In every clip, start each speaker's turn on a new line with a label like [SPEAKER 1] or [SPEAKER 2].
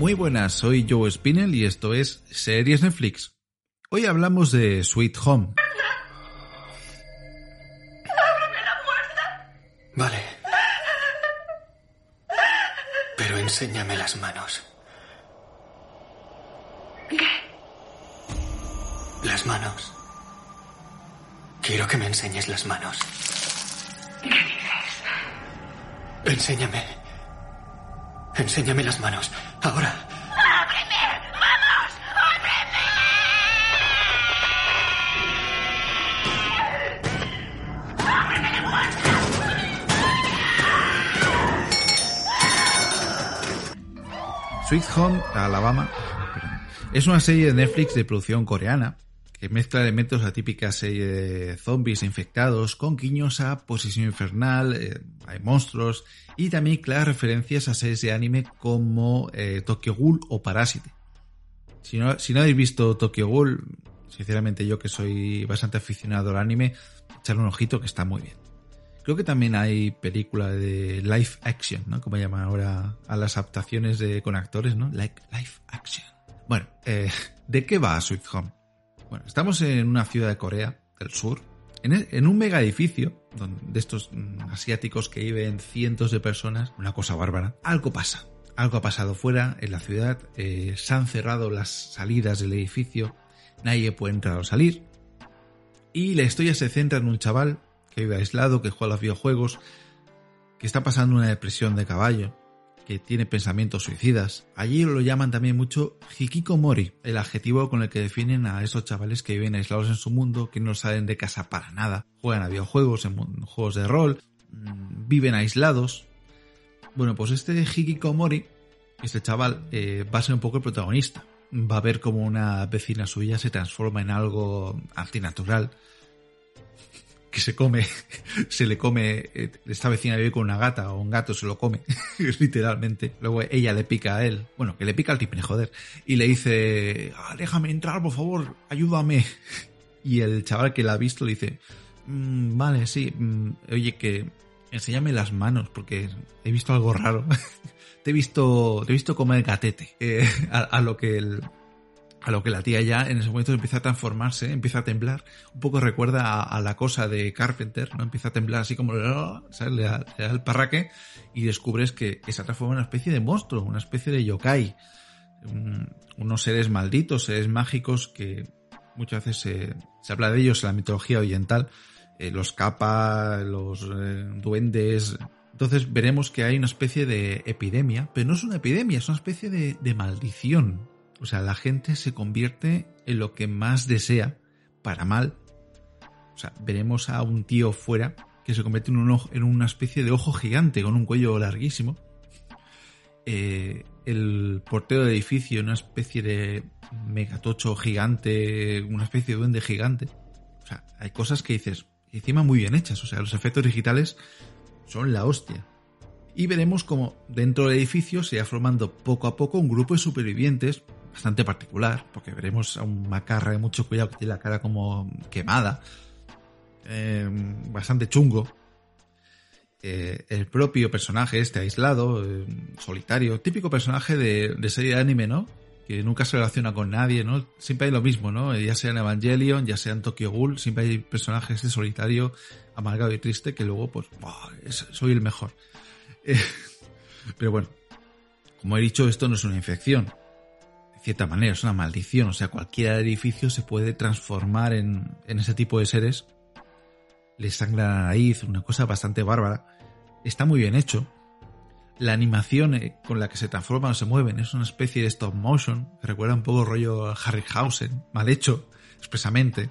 [SPEAKER 1] Muy buenas, soy Joe Spinell y esto es Series Netflix. Hoy hablamos de Sweet Home.
[SPEAKER 2] ¡Ábreme la puerta!
[SPEAKER 3] Vale. Pero enséñame las manos.
[SPEAKER 2] ¿Qué?
[SPEAKER 3] Las manos. Quiero que me enseñes las manos.
[SPEAKER 2] ¿Qué dices?
[SPEAKER 3] Enséñame. Enséñame las manos. Ahora.
[SPEAKER 2] ¡Ábreme! ¡Vamos! ¡Ábreme! ¡Ábreme la puerta!
[SPEAKER 1] Sweet Home, Alabama, es una serie de Netflix de producción coreana que mezcla elementos de la típica serie de zombies infectados con guiños a Posesión Infernal, eh, hay monstruos y también claras referencias a series de anime como eh, Tokyo Ghoul o Parásite. Si no, si no habéis visto Tokyo Ghoul, sinceramente yo que soy bastante aficionado al anime, echarle un ojito que está muy bien. Creo que también hay película de live action, ¿no? Como llaman ahora a las adaptaciones de, con actores, ¿no? Like live action. Bueno, eh, ¿de qué va Sweet Home? Bueno, estamos en una ciudad de Corea del Sur, en, en un mega edificio de estos mm, asiáticos que viven cientos de personas, una cosa bárbara. Algo pasa, algo ha pasado fuera, en la ciudad, eh, se han cerrado las salidas del edificio, nadie puede entrar o salir, y la historia se centra en un chaval que vive aislado, que juega a los videojuegos, que está pasando una depresión de caballo, que tiene pensamientos suicidas. Allí lo llaman también mucho hikikomori, el adjetivo con el que definen a esos chavales que viven aislados en su mundo, que no salen de casa para nada, juegan a videojuegos, en juegos de rol, mm, viven aislados. Bueno, pues este hikikomori, este chaval, eh, va a ser un poco el protagonista. Va a ver como una vecina suya se transforma en algo antinatural se come, se le come, eh, esta vecina vive con una gata o un gato se lo come, literalmente. Luego ella le pica a él, bueno, que le pica al tipne, joder, y le dice, ah, déjame entrar, por favor, ayúdame. Y el chaval que la ha visto le dice, mmm, vale, sí, mmm, oye, que enséñame las manos, porque he visto algo raro. te he visto, te he visto comer gatete. Eh, a, a lo que el, a lo que la tía ya en ese momento empieza a transformarse, empieza a temblar, un poco recuerda a, la cosa de Carpenter, ¿no? Empieza a temblar así como, ¿sabes? Le da, le el parraque y descubres que se ha transformado en una especie de monstruo, una especie de yokai, un, unos seres malditos, seres mágicos que muchas veces se, se habla de ellos en la mitología oriental, eh, los capas, los eh, duendes, entonces veremos que hay una especie de epidemia, pero no es una epidemia, es una especie de maldición, o sea, la gente se convierte en lo que más desea para mal. O sea, veremos a un tío fuera que se convierte en, un ojo, en una especie de ojo gigante con un cuello larguísimo. Eh, el portero de edificio, una especie de megatocho gigante, una especie de duende gigante. O sea, hay cosas que dices, encima muy bien hechas. O sea, los efectos digitales son la hostia. Y veremos como dentro del edificio se va formando poco a poco un grupo de supervivientes bastante particular, porque veremos a un macarra de mucho cuidado que tiene la cara como quemada, eh, bastante chungo. Eh, el propio personaje, este aislado, eh, solitario, típico personaje de, de, serie de anime, ¿no? Que nunca se relaciona con nadie, ¿no? Siempre hay lo mismo, ¿no? Ya sea en Evangelion, ya sea en Tokyo Ghoul, siempre hay personajes de solitario, amargado y triste, que luego, pues, ¡buah! soy el mejor. pero bueno, como he dicho, esto no es una infección cierta manera, es una maldición. O sea, cualquier edificio se puede transformar en, en ese tipo de seres. Les sangra la nariz, una cosa bastante bárbara. Está muy bien hecho.
[SPEAKER 4] La animación eh, con la que se transforman o se mueven es una especie de stop motion, recuerda un poco rollo Harryhausen, mal hecho, expresamente.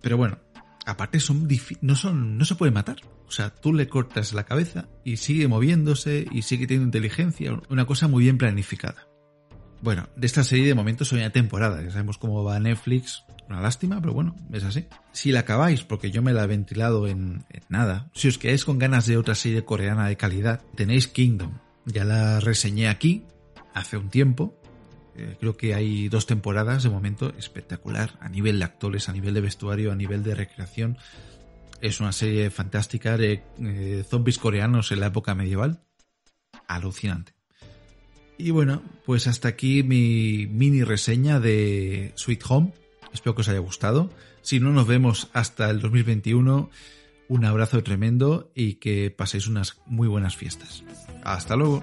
[SPEAKER 4] Pero bueno, aparte son no son no se puede matar. O sea, tú le cortas la cabeza y sigue moviéndose y sigue teniendo inteligencia, una cosa muy bien planificada. Bueno, de esta serie de momento soy una temporada, ya sabemos cómo va Netflix, una lástima, pero bueno, es así. Si la acabáis, porque yo me la he ventilado en, nada, si os quedáis con ganas de otra serie coreana de calidad, tenéis Kingdom. Ya la reseñé aquí, hace un tiempo. Eh, creo que hay dos temporadas de momento espectacular, a nivel de actores, a nivel de vestuario, a nivel de recreación. Es una serie fantástica de eh, zombies coreanos en la época medieval. Alucinante. Y bueno, pues hasta aquí mi mini reseña de Sweet Home. Espero que os haya gustado. Si no nos vemos hasta el 2021, un abrazo tremendo y que paséis unas muy buenas fiestas. Hasta luego.